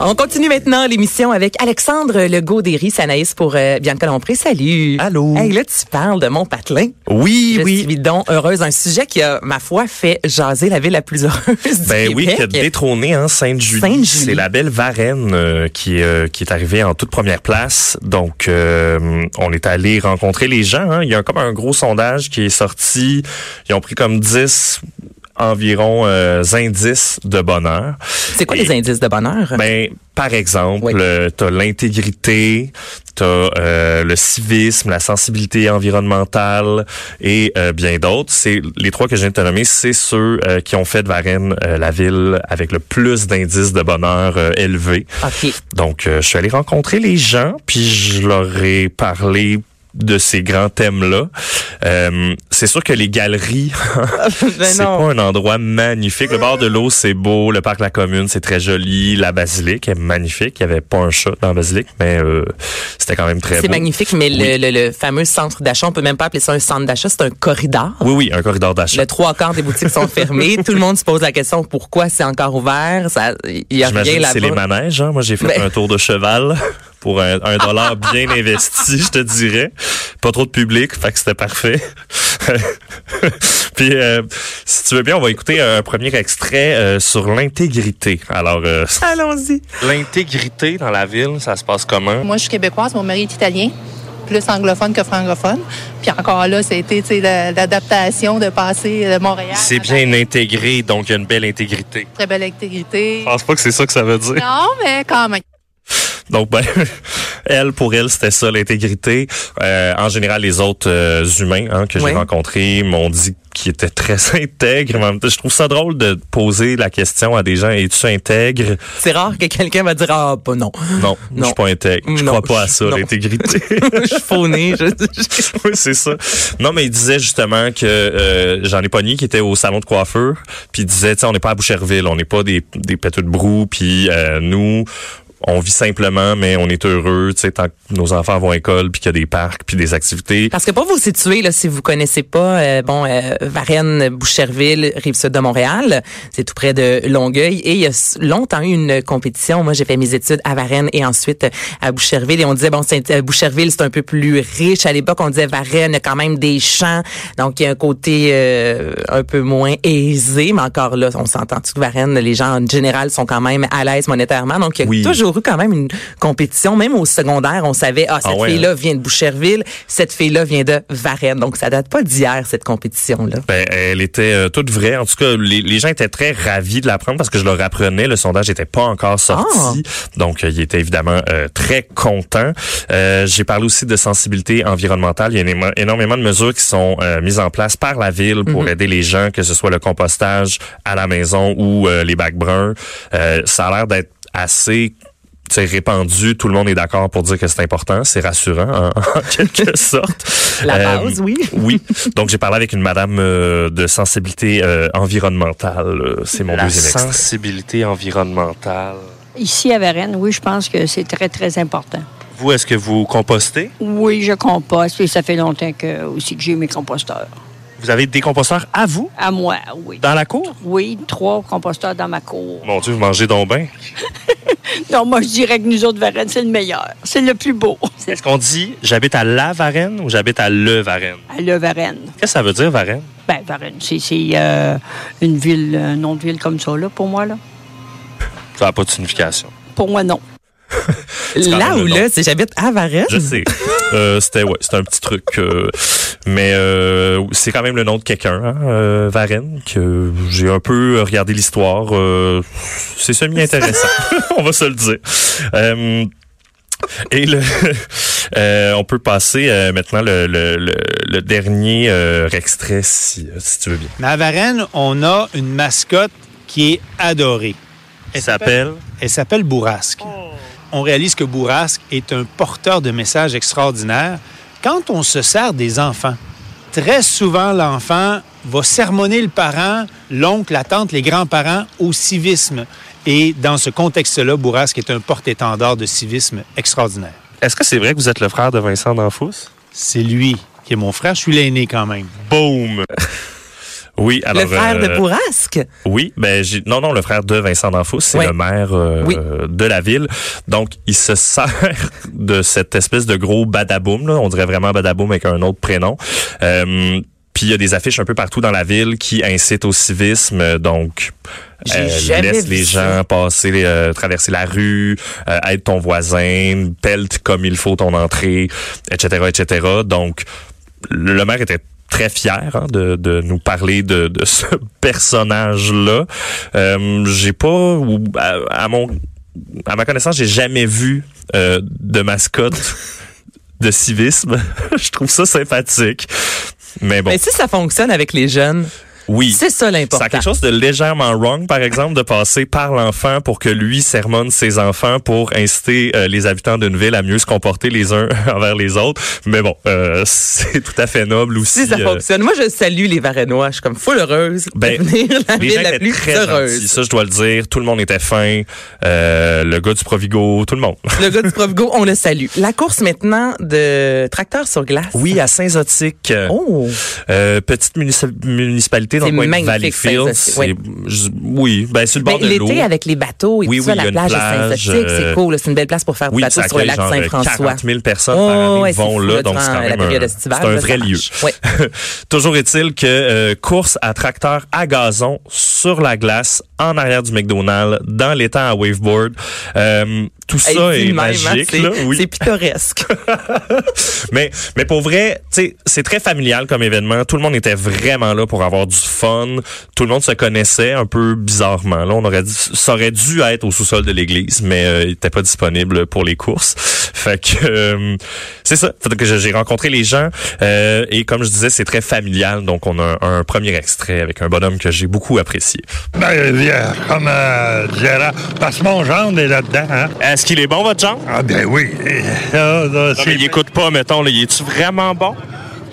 On continue maintenant l'émission avec Alexandre Legaudéry, Sanaïs pour euh, Bianca Lompré. Salut. Allô. Hey, là, tu parles de mon patelin. Oui, Je oui. suis donc heureuse. Un sujet qui a, ma foi, fait jaser la ville la plus heureuse du Ben oui, qui a détrôné hein, Sainte-Julie. Sainte-Julie. C'est la belle Varenne euh, qui, euh, qui est arrivée en toute première place. Donc, euh, on est allé rencontrer les gens. hein. Il y a comme un gros sondage qui est sorti. Ils ont pris comme 10 environ euh, indices de bonheur. C'est quoi Et- les indices de bonheur? Ben, par exemple, Oui. euh, t'as l'intégrité, t'as euh, le civisme, la sensibilité environnementale et euh, bien d'autres. C'est les trois que je viens de te nommer, c'est ceux euh, qui ont fait de Varennes euh, la ville avec le plus d'indices de bonheur euh, élevés. OK. Donc, euh, je suis allé rencontrer les gens, puis je leur ai parlé de ces grands thèmes-là. Euh, c'est sûr que les galeries, Ben c'est pas un endroit magnifique. Le bord de l'eau, c'est beau. Le parc La Commune, c'est très joli. La basilique est magnifique. Il y avait pas un chat dans la basilique, mais euh, c'était quand même très beau. C'est magnifique, mais Oui. le, le- le fameux centre d'achat, on peut même pas appeler ça un centre d'achat, c'est un corridor. Oui, oui, un corridor d'achat. Le trois quarts des boutiques sont fermées. Tout le monde se pose la question pourquoi c'est encore ouvert? Ça, il y a rien là-bas. c'est les manèges. Hein? Moi, j'ai fait Ben- un tour de cheval pour un, un dollar bien investi, je te dirais. Pas trop de public, fait que c'était parfait. Puis, euh, si tu veux bien, on va écouter un premier extrait euh, sur l'intégrité. Alors, euh, Allons-y. l'intégrité dans la ville, ça se passe comment? Moi, je suis québécoise, mon mari est italien, plus anglophone que francophone. Puis encore là, la- l'adaptation de passer de Montréal. C'est bien intégré, donc il y a une belle intégrité. Très belle intégrité. Je pense pas que c'est ça que ça veut dire. Non, mais quand même. Donc, ben, elle, pour elle, c'était ça, l'intégrité. Euh, en général, les autres euh, humains hein, que j'ai rencontrés m'ont dit qu'ils étaient très intègres. Je trouve ça drôle de poser la question à des gens, es-tu intègre? C'est rare que quelqu'un va dire ah pas non. Non, je suis pas intègre. Je Non, crois pas à ça, non. l'intégrité. je suis fauné. Je, oui, c'est ça. Non, mais il disait justement que euh, j'en ai pogné qui était au salon de coiffeur, puis il disait, tu sais, on n'est pas à Boucherville, on n'est pas des, des péteux de brou, puis euh, nous, on vit simplement, mais on est heureux, tu sais, tant que nos enfants vont à l'école, puis qu'il y a des parcs, puis des activités. Parce que pour vous situer, là, si vous connaissez pas, euh, bon, euh, Varennes, Boucherville, rive sud de Montréal, c'est tout près de Longueuil, et il y a longtemps eu une compétition. Moi, j'ai fait mes études à Varennes et ensuite euh, à Boucherville, et on disait bon, euh, Boucherville, c'est un peu plus riche. À l'époque, on disait Varennes, il y a quand même des champs, donc il y a un côté euh, un peu moins aisé, mais encore là, on s'entend que Varennes, les gens en général sont quand même à l'aise monétairement, donc il y a Oui. toujours eu quand même une compétition, même au secondaire, on savait ah cette Ah ouais, fille-là vient de Boucherville, cette fille-là vient de Varennes. Donc, ça date pas d'hier, cette compétition-là. Ben, elle était euh, toute vraie. En tout cas, les, les gens étaient très ravis de l'apprendre parce que je leur apprenais. Le sondage n'était pas encore sorti. Donc, euh, ils étaient évidemment euh, très contents. Euh, J'ai parlé aussi de sensibilité environnementale. Il y a éno- énormément de mesures qui sont euh, mises en place par la ville pour aider les gens, que ce soit le compostage à la maison ou euh, les bacs bruns. Ça a l'air d'être assez sais, répandu, tout le monde est d'accord pour dire que c'est important, c'est rassurant en, en quelque sorte. La Euh, base, oui. oui. Donc, j'ai parlé avec une madame euh, de sensibilité euh, environnementale. Euh, C'est mon La deuxième extrait. sensibilité environnementale. Ici à Varennes, oui, je pense que c'est très, très important. Vous, est-ce que vous compostez? Oui, je composte et ça fait longtemps que, aussi que j'ai mes composteurs. Vous avez des composteurs à vous, À moi, oui. dans la cour? Oui, trois composteurs dans ma cour. Mon Dieu, vous mangez donc bien. Non, moi, je dirais que nous autres, Varennes, c'est le meilleur. C'est le plus beau. Est-ce qu'on dit j'habite à la Varenne ou j'habite à le Varenne? À le Varennes. Qu'est-ce que ça veut dire, Varenne? Ben, Varennes, c'est c'est, euh, une ville, un nom de ville comme ça, là, pour moi, là. Ça n'a pas de signification. Pour moi, non. Là le là, c'est j'habite à Varennes? Je sais. Euh, c'était ouais, c'était un petit truc. euh, Mais euh, c'est quand même le nom de quelqu'un, hein, euh, Varenne, que j'ai un peu regardé l'histoire. euh, c'est semi-intéressant, on va se le dire. Euh, et le, euh, on peut passer euh, maintenant le, le, le, le dernier euh, extrait, si, si tu veux bien. Mais à Varennes, on a une mascotte qui est adorée. Elle s'appelle? Elle s'appelle Bourrasque. On réalise que Bourrasque est un porteur de messages extraordinaires. Quand on se sert des enfants, très souvent l'enfant va sermonner le parent, l'oncle, la tante, les grands-parents au civisme. Et dans ce contexte-là, Bourrasque est un porte-étendard de civisme extraordinaire. Est-ce que c'est vrai que vous êtes le frère de Vincent D'Anfous? C'est lui qui est mon frère. Je suis l'aîné quand même. Boom! Oui, alors. le frère de euh, Bourrasque? Oui, ben j'ai non non le frère de Vincent D'Anfous, c'est le maire euh, Oui. de la ville. Donc il se sert de cette espèce de gros badaboum là, on dirait vraiment badaboum avec un autre prénom. Euh, puis il y a des affiches un peu partout dans la ville qui incitent au civisme, donc euh, laisse les ça. gens passer, euh, traverser la rue, euh, aide ton voisin, pelte comme il faut ton entrée, etc., etc. Donc le maire était très fier hein, de, de nous parler de, de ce personnage-là. Euh, j'ai pas, ou à, à mon, à ma connaissance, j'ai jamais vu euh, de mascotte de civisme. Je trouve ça sympathique. Mais bon, Mais si ça fonctionne avec les jeunes, oui. c'est ça Ça l'important. a quelque chose de légèrement wrong, par exemple, de passer par l'enfant pour que lui sermonne ses enfants pour inciter euh, les habitants d'une ville à mieux se comporter les uns envers les autres. Mais bon, euh, c'est tout à fait noble aussi. Si ça euh, fonctionne. Moi, je salue les Varennois. Je suis comme full heureuse Ben, de la ville la plus très heureuse. gentils, ça je dois le dire. Tout le monde était fin. Euh, le gars du Provigo, tout le monde. Le gars du Provigo, on le salue. La course maintenant de tracteur sur glace. Oui, à Saint-Zotique. Oh, euh, petite munici- municipalité dans C'est le coin de magnifique, Valleyfield. Oui, ben sur le bord Ben, de l'eau. l'été avec les bateaux et Oui, tout ça, oui, il y a la plage, de euh, c'est cool. là. C'est une belle place pour faire du Oui, bateau ça sur le lac genre Saint-François. 40 000 personnes Oh, par année ouais, vont là, donc c'est quand même un, estivale, c'est un vrai ça lieu. Toujours est-il que euh, course à tracteur à gazon sur la glace en arrière du McDonald's dans l'étang à waveboard. Euh, tout ça est hein, magique. c'est- là, oui. C'est pittoresque. mais mais pour vrai, tu sais, c'est très familial comme événement. Tout le monde était vraiment là pour avoir du fun. Tout le monde se connaissait un peu bizarrement. Là, on aurait dit, ça aurait dû être au sous-sol de l'église, mais euh, il était pas disponible pour les courses. Fait que euh, c'est ça. Fait que j'ai rencontré les gens euh, et comme je disais, c'est très familial. Donc on a un, un premier extrait avec un bonhomme que j'ai beaucoup apprécié. Ben, comme euh, Gérard, parce que mon gendre est là-dedans, hein? Est-ce qu'il est bon, votre genre? Ah, ben oui. Ah, Non, mais il écoute pas, mettons, là, il est-tu vraiment bon?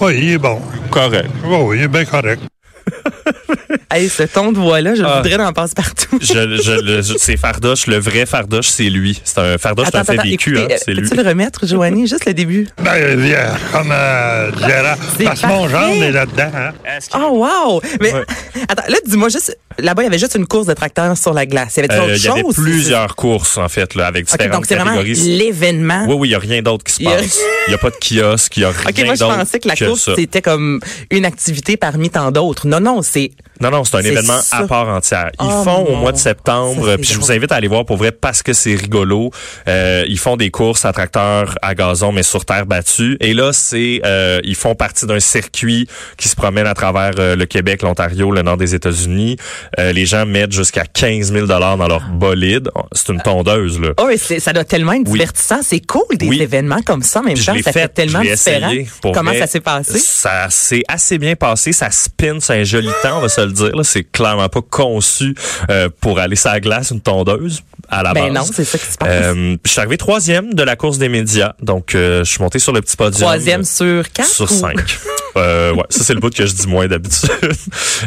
Oui, il est bon. Correct. Oui, oui, il est bien correct. hey, ce ton de voix-là, je Ah. voudrais d'en passer partout. Je, je, le- je- c'est Fardoche, le vrai Fardoche, c'est lui. C'est un Fardoche, c'est un fait vécu, hein, c'est lui. peux-tu le remettre, Joanie, juste le début? Ben, bien, comme euh, Gérard, C'est parce que mon gendre est là-dedans, hein? Oh, wow! Mais, Ouais. attends, là, dis-moi juste, là-bas, il y avait juste une course de tracteur sur la glace. Il y avait Euh, autre Il y avait chose? plusieurs courses, en fait, là, avec différentes donc c'est vraiment l'événement. Oui, oui, il n'y a rien d'autre qui se passe. Il n'y a pas de kiosque, il n'y a rien OK, moi, je d'autre pensais que la course, ça. c'était comme une activité parmi tant d'autres. Non, non, c'est... Non, non, c'est un événement ça. à part entière. Ils Oh, font au mois de septembre, puis je vous invite à aller voir pour vrai parce que c'est rigolo. Euh, ils font des courses à tracteur à gazon, mais sur terre battue. Et là, c'est euh, ils font partie d'un circuit qui se promène à travers euh, le Québec, l'Ontario, le nord des États-Unis. Euh, les gens mettent jusqu'à 15 000 dollars dans leur bolide. C'est une tondeuse, là. Oh, et ça doit tellement être Oui. divertissant. C'est cool, des Oui. événements comme ça. En même temps, ça fait, fait, tellement différent. Comment vrai. ça s'est passé? Ça s'est assez bien passé. Ça spin, c'est un joli temps, on va se le dire. C'est clairement pas conçu euh, pour aller sur la glace, une tondeuse, à la Ben base. non, c'est ça qui se passe. Euh, je suis arrivé troisième de la course des médias. Donc, euh, je suis monté sur le petit podium. Troisième sur quatre? Sur ou- cinq. euh, ouais, ça c'est le bout que je dis moins d'habitude.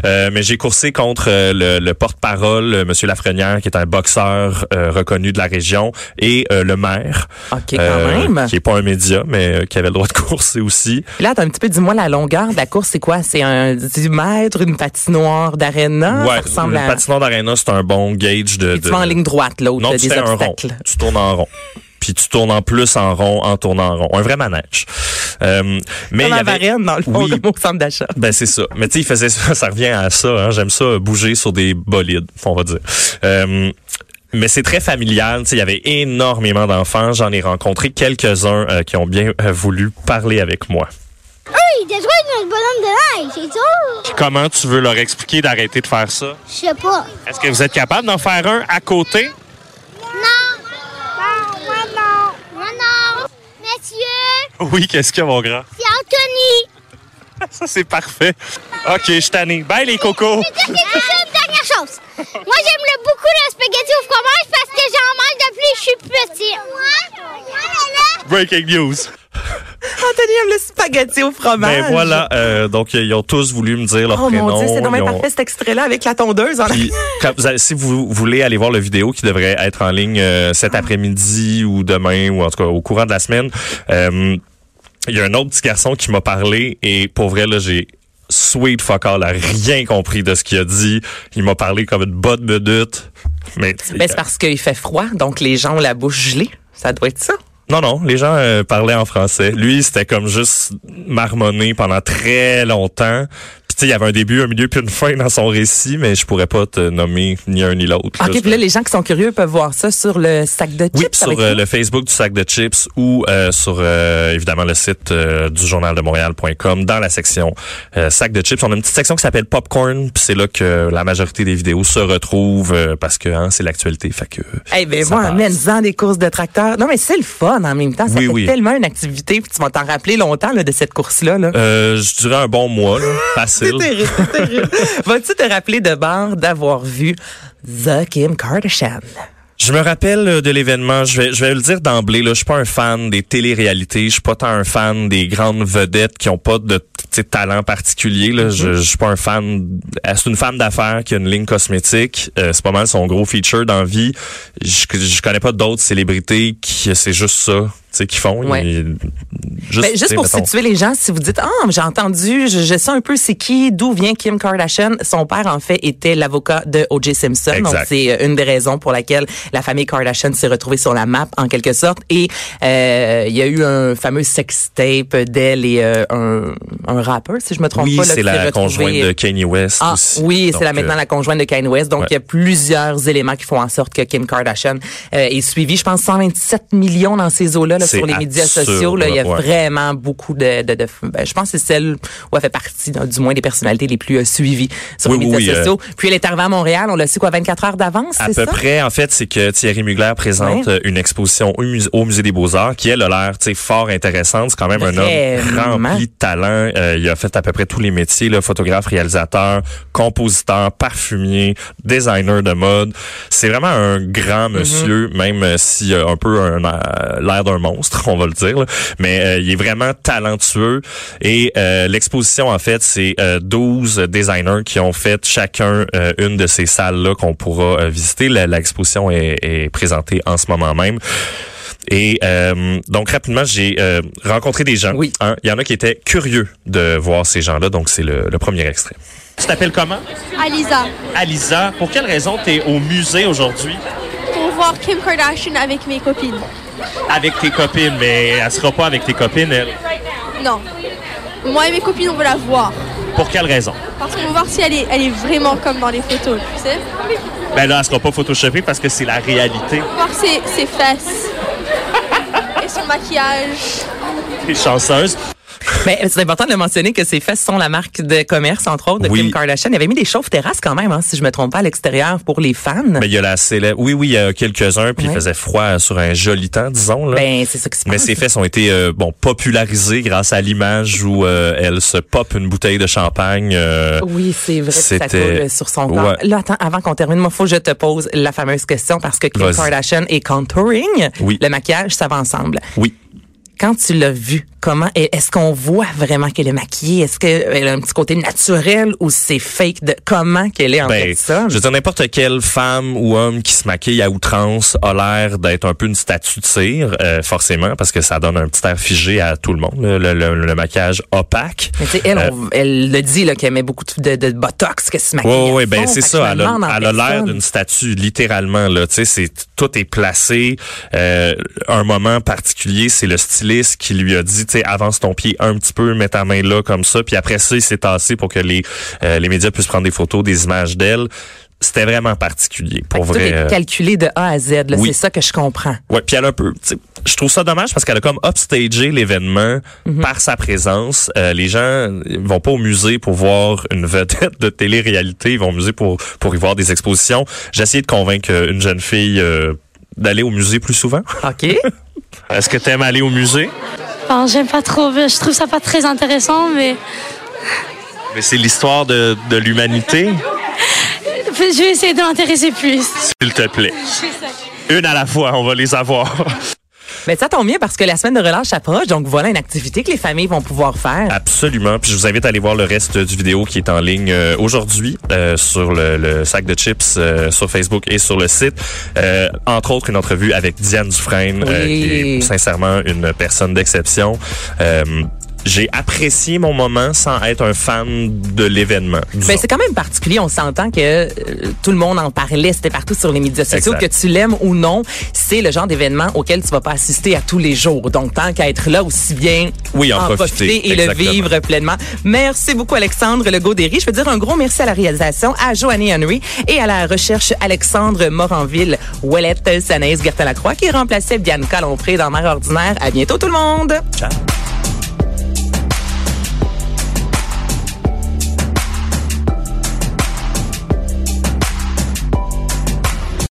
Euh, mais j'ai coursé contre euh, le, le porte-parole, euh, Monsieur Lafrenière, qui est un boxeur euh, reconnu de la région, et euh, le maire, OK, quand même. qui est pas un média, mais euh, qui avait le droit de courser aussi. Là, attends un petit peu, dis-moi, la longueur de la course, c'est quoi? C'est un 10 mètres, une patinoire d'aréna? ouais, ça ressemble le à... patinoire d'aréna, c'est un bon gauge de. Tu de- vas en ligne droite, l'autre, Non, tu des fais un rond. Tu tournes en rond. Puis tu tournes en plus en rond en tournant en rond. Un vrai manège. Euh, mais Comme il y avait... Dans le fond, Oui. comme au centre d'achat. Ben c'est ça. Mais tu sais, il faisait ça, ça revient à ça. Hein. J'aime ça bouger sur des bolides, on va dire. Euh, mais c'est très familial. Tu sais, il y avait énormément d'enfants. J'en ai rencontré quelques-uns euh, qui ont bien euh, voulu parler avec moi. Oui, des joies notre bonhomme de neige, c'est sûr. Comment tu veux leur expliquer d'arrêter de faire ça? Je sais pas. Est-ce que vous êtes capable d'en faire un à côté? Non, moi non. Moi non. Monsieur, Oui, qu'est-ce qu'il y a, mon grand? c'est Anthony. Ça, c'est parfait. OK, je suis tanné. Bye, les cocos! Je vais une dernière chose. Moi, j'aime beaucoup le spaghetti au fromage parce que j'en mange depuis que je suis petit. Breaking news. Anthony aime le spaghetti au fromage. Ben voilà, euh, donc ils ont tous voulu me dire leur Oh prénom. mon Dieu, c'est dommage ont- parfait cet extrait-là avec la tondeuse. en Puis, quand vous allez- si vous voulez aller voir le vidéo qui devrait être en ligne euh, cet après-midi ou demain ou en tout cas au courant de la semaine, euh, il y a un autre petit garçon qui m'a parlé et pour vrai là j'ai sweet fuck all, a rien compris de ce qu'il a dit. Il m'a parlé comme une bonne minute. Mais Ben, c'est parce qu'il fait froid, donc les gens ont la bouche gelée. Ça doit être ça. Non non, les gens euh, parlaient en français. Lui c'était comme juste marmonné pendant très longtemps. Puis tu sais il y avait un début, un milieu puis une fin dans son récit, mais je pourrais pas te nommer ni un ni l'autre. OK, puis là, les gens qui sont curieux peuvent voir ça sur le sac de chips. Oui, sur euh, le Facebook du sac de chips ou euh, sur euh, évidemment le site euh, du journal de Montréal.com dans la section euh, sac de chips. On a une petite section qui s'appelle popcorn, puis c'est là que la majorité des vidéos se retrouvent euh, parce que hein, c'est l'actualité, fait que Eh ben ça moi, amène-en des courses de tracteurs. Non, mais c'est le fun en même temps. Ça Oui, fait oui. tellement une activité, puis tu vas t'en rappeler longtemps là, de cette course-là. Là. euh, je dirais un bon mois, là, facile. C'est terrible, c'est terrible. Vas-tu te rappeler de bord d'avoir vu The Kim Kardashian? Je me rappelle euh, de l'événement, je vais, je vais le dire d'emblée, là, je suis pas un fan des téléréalités, je suis pas tant un fan des grandes vedettes qui ont pas de tu sais, talent particulier. Là. Je, je suis pas un fan. C'est une femme d'affaires qui a une ligne cosmétique. Euh, c'est pas mal son gros feature dans la vie. Je, je connais pas d'autres célébrités qui c'est juste ça. Tu sais, qui font. Ouais. Ils- Ben, juste pour mettons- situer les gens, si vous dites, ah, j'ai entendu, je, je sais un peu c'est qui, d'où vient Kim Kardashian. Son père, en fait, était l'avocat de O.J. Simpson. Donc, c'est euh, une des raisons pour laquelle la famille Kardashian s'est retrouvée sur la map, en quelque sorte. Et euh, il y a eu un fameux sextape d'elle et euh, un, un rappeur, si je me trompe Oui, pas. là, c'est la conjointe de Kanye West Ah, aussi. oui, c'est la, maintenant euh, la conjointe de Kanye West. Donc, ouais. il y a plusieurs éléments qui font en sorte que Kim Kardashian euh, est suivie. Je pense 127 millions dans ces eaux-là là, sur les médias sociaux. Là, il y a ouais. vraiment beaucoup de... de, de- ben, je pense que c'est celle où elle fait partie, du moins, des personnalités les plus euh, suivies sur Oui, les oui, médias oui, euh, sociaux. Puis, elle est arrivée à Montréal, on l'a su quoi, 24 heures d'avance, À peu ça? près, en fait, c'est que Thierry Mugler présente Ouais. euh, une exposition au musée, au musée des Beaux-Arts qui, elle, a l'air tu sais, fort intéressante. C'est quand même un homme rempli de talent. Euh, il a fait à peu près tous les métiers, là, photographe, réalisateur, compositeur, parfumier, designer de mode. C'est vraiment un grand Mm-hmm. monsieur, même euh, s'il a un peu l'air d'un monstre, on va le dire. là. Mais euh, il est vraiment talentueux. Et euh, l'exposition, en fait, c'est euh, 12 designers qui ont fait chacun euh, une de ces salles-là qu'on pourra euh, visiter. La- L'exposition est, est présentée en ce moment même. Et euh, donc rapidement, j'ai euh, rencontré des gens. Oui. Hein, Il y en a qui étaient curieux de voir ces gens-là. Donc c'est le, le premier extrait. Tu t'appelles comment? Alisa, Alisa. Pour quelle raison tu es au musée aujourd'hui? Voir Kim Kardashian avec mes copines. Avec tes copines, mais elle sera pas avec tes copines, elle. Non. Moi et mes copines, on veut la voir. Pour quelle raison? Parce qu'on veut voir si elle est, elle est vraiment comme dans les photos, tu sais. Ben là, elle sera pas photoshopée parce que c'est la réalité. Voir ses, ses fesses. et son maquillage. T'es chanceuse. Mais c'est important de mentionner que ces fesses sont la marque de commerce, entre autres, de Oui. Kim Kardashian. Il avait mis des chauves terrasses quand même, hein, si je me trompe pas, à l'extérieur pour les fans. Mais il y a la célèbre. Oui, oui, il y a quelques-uns, puis Ouais. il faisait froid sur un joli temps, disons. Là. Ben, c'est ça qui se Mais ces fesses ont été euh, bon popularisées grâce à l'image où euh, elle se pop une bouteille de champagne. euh, Oui, c'est vrai que ça C'était- coule sur son corps. Ouais. Là, attends, avant qu'on termine, moi, faut que je te pose la fameuse question parce que Kim Vas-y. Kardashian est contouring. Oui. Le maquillage, ça va ensemble. Oui. Quand tu l'as vu, comment est-ce qu'on voit vraiment qu'elle est maquillée? Est-ce qu'elle a un petit côté naturel ou c'est fake de comment qu'elle est en Ben, personne? je veux dire, n'importe quelle femme ou homme qui se maquille à outrance a l'air d'être un peu une statue de cire, euh, forcément, parce que ça donne un petit air figé à tout le monde, le, le- le- le maquillage opaque. Mais elle, Euh, on- elle le dit là qu'elle met beaucoup de, de botox, que se maquille. Oui, oui, ben c'est ça. Elle a, l'air d'une statue, littéralement. Là, tu sais, c'est tout est placé. Euh, un moment particulier, c'est le styliste qui lui a dit, tu sais, avance ton pied un petit peu, mets ta main là comme ça, puis après ça, il s'est tassé pour que les euh, les médias puissent prendre des photos, des images d'elle. c'était vraiment particulier pour Tout vrai. est euh, calculé de A à Z. oui. C'est ça que je comprends. Ouais, puis elle a un peu. Je trouve ça dommage parce qu'elle a comme upstagé l'événement par sa présence. Euh, les gens ils vont pas au musée pour voir une vedette de télé-réalité, ils vont au musée pour pour y voir des expositions. J'ai essayé de convaincre euh, une jeune fille euh, d'aller au musée plus souvent. OK. Est-ce que tu aimes aller au musée? Bon, j'aime pas trop. Je trouve ça pas très intéressant, mais Mais c'est l'histoire de, de l'humanité, je vais essayer de m'intéresser plus. s'il te plaît. Une à la fois, on va les avoir. Mais ça tombe bien parce que la semaine de relâche approche, donc voilà une activité que les familles vont pouvoir faire. Absolument. Puis je vous invite à aller voir le reste du vidéo qui est en ligne euh, aujourd'hui euh, sur le, le sac de chips euh, sur Facebook et sur le site. Euh, entre autres, une entrevue avec Diane Dufresne, euh, Oui. qui est sincèrement une personne d'exception. J'ai apprécié mon moment sans être un fan de l'événement. disons. Ben, c'est quand même particulier. On s'entend que euh, tout le monde en parlait. C'était partout sur les médias sociaux. Exact. Que tu l'aimes ou non, c'est le genre d'événement auquel tu vas pas assister à tous les jours. Donc, tant qu'à être là, aussi bien Oui, en profiter. et Exactement. le vivre pleinement. Merci beaucoup, Alexandre Legaudéry. Je veux dire un gros merci à la réalisation, à Joanny Henry et à la recherche Alexandre Moranville, Ouellette Sanaïs Gertin-Lacroix qui remplaçait Bianca Lompré dans Mère Ordinaire. À bientôt, tout le monde! Ciao.